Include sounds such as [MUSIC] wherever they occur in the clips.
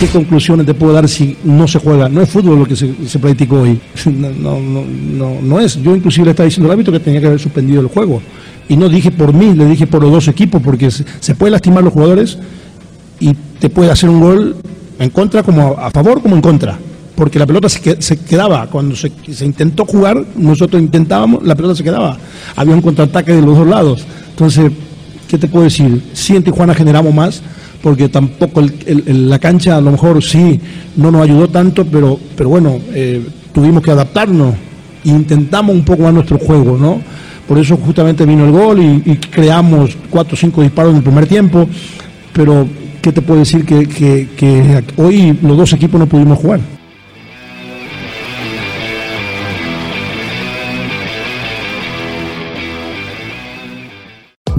¿Qué conclusiones te puedo dar si no se juega? No es fútbol lo que se, se practicó hoy. [LAUGHS] No, no, no, no, es. Yo inclusive le estaba diciendo al árbitro que tenía que haber suspendido el juego. Y no dije por mí, le dije por los dos equipos, porque se, puede lastimar los jugadores y te puede hacer un gol en contra como a, favor como en contra. Porque la pelota se, que- se quedaba. Cuando se, se intentó jugar, nosotros intentábamos, la pelota se quedaba. Había un contraataque de los dos lados. Entonces, ¿qué te puedo decir? Sí, en Tijuana generamos más, porque tampoco el- el- la cancha a lo mejor sí no nos ayudó tanto, pero, pero bueno, eh, tuvimos que adaptarnos intentamos un poco más nuestro juego, ¿no? Por eso justamente vino el gol y, creamos cuatro o cinco disparos en el primer tiempo, pero ¿qué te puedo decir? Que- que hoy los dos equipos no pudimos jugar.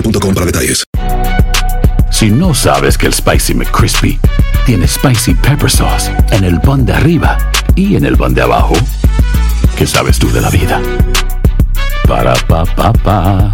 boostmobile.com para detalles. Si no sabes que el Spicy McCrispy tiene Spicy Pepper Sauce en el pan de arriba y en el pan de abajo, ¿qué sabes tú de la vida? Para, pa, pa, pa.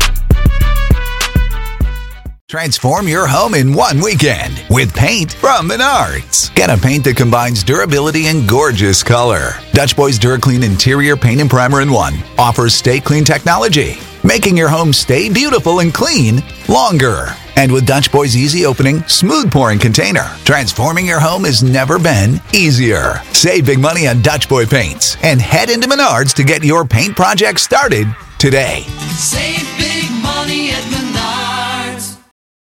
Transform your home in one weekend with paint from Menards. Get a paint that combines durability and gorgeous color. Dutch Boys DuraClean Interior Paint and Primer in One offers stay clean technology, making your home stay beautiful and clean longer. And with Dutch Boy's easy opening, smooth pouring container, transforming your home has never been easier. Save big money on Dutch Boy paints and head into Menards to get your paint project started today. Save big money at Menards.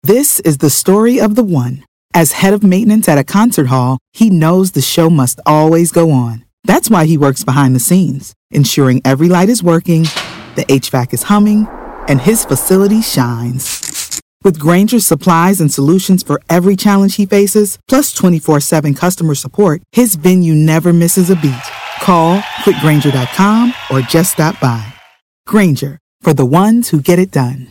This is the story of the one. As head of maintenance at a concert hall, he knows the show must always go on. That's why he works behind the scenes, ensuring every light is working, the HVAC is humming, and his facility shines. With Granger's supplies and solutions for every challenge he faces, plus 24 7 customer support, his venue never misses a beat. Call quickgranger.com or just stop by. Granger, for the ones who get it done.